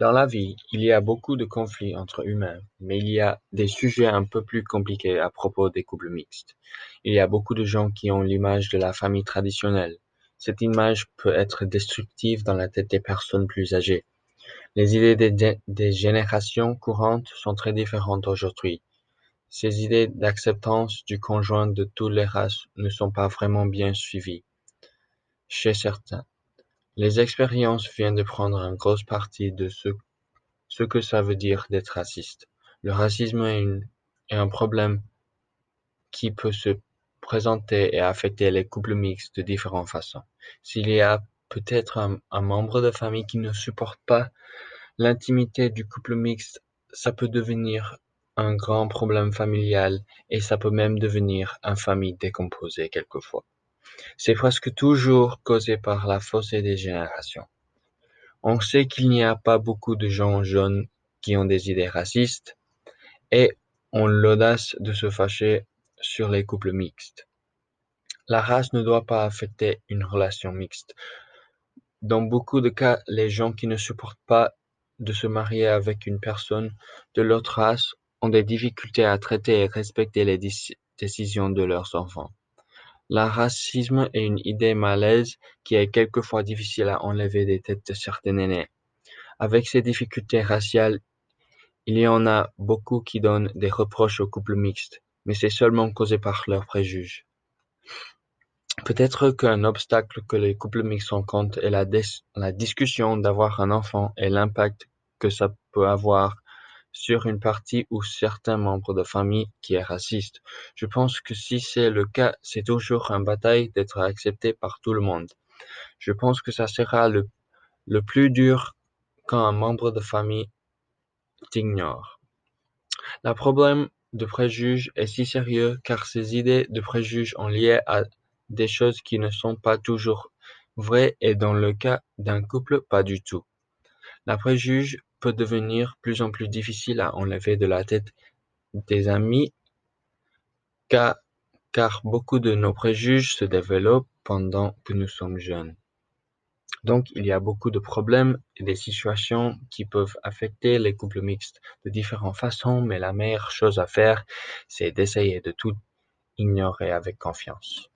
Dans la vie, il y a beaucoup de conflits entre humains, mais il y a des sujets un peu plus compliqués à propos des couples mixtes. Il y a beaucoup de gens qui ont l'image de la famille traditionnelle. Cette image peut être destructive dans la tête des personnes plus âgées. Les idées des, des générations courantes sont très différentes aujourd'hui. Ces idées d'acceptance du conjoint de toutes les races ne sont pas vraiment bien suivies chez certains. Les expériences viennent de prendre une grosse partie de ce, que ça veut dire d'être raciste. Le racisme est un problème qui peut se présenter et affecter les couples mixtes de différentes façons. S'il y a peut-être un, un membre de famille qui ne supporte pas l'intimité du couple mixte, ça peut devenir un grand problème familial et ça peut même devenir une famille décomposée quelquefois. C'est presque toujours causé par la fossé des générations. On sait qu'il n'y a pas beaucoup de gens jeunes qui ont des idées racistes et ont l'audace de se fâcher sur les couples mixtes. La race ne doit pas affecter une relation mixte. Dans beaucoup de cas, les gens qui ne supportent pas de se marier avec une personne de l'autre race ont des difficultés à traiter et respecter les décisions de leurs enfants. Le racisme est une idée malaise qui est quelquefois difficile à enlever des têtes de certains aînés. Avec ces difficultés raciales, il y en a beaucoup qui donnent des reproches aux couples mixtes, mais c'est seulement causé par leurs préjugés. Peut-être qu'un obstacle que les couples mixtes rencontrent est la, la discussion d'avoir un enfant et l'impact que ça peut avoir sur une partie ou certains membres de famille qui est raciste. Je pense que si c'est le cas, c'est toujours une bataille d'être accepté par tout le monde. Je pense que ça sera le, le plus dur quand un membre de famille t'ignore. Le problème de préjugés est si sérieux car ces idées de préjugés ont lié à des choses qui ne sont pas toujours vraies et dans le cas d'un couple, pas du tout. La préjuge peut devenir plus en plus difficile à enlever de la tête des amis car, car beaucoup de nos préjugés se développent pendant que nous sommes jeunes. Donc, il y a beaucoup de problèmes et des situations qui peuvent affecter les couples mixtes de différentes façons, mais la meilleure chose à faire, c'est d'essayer de tout ignorer avec confiance.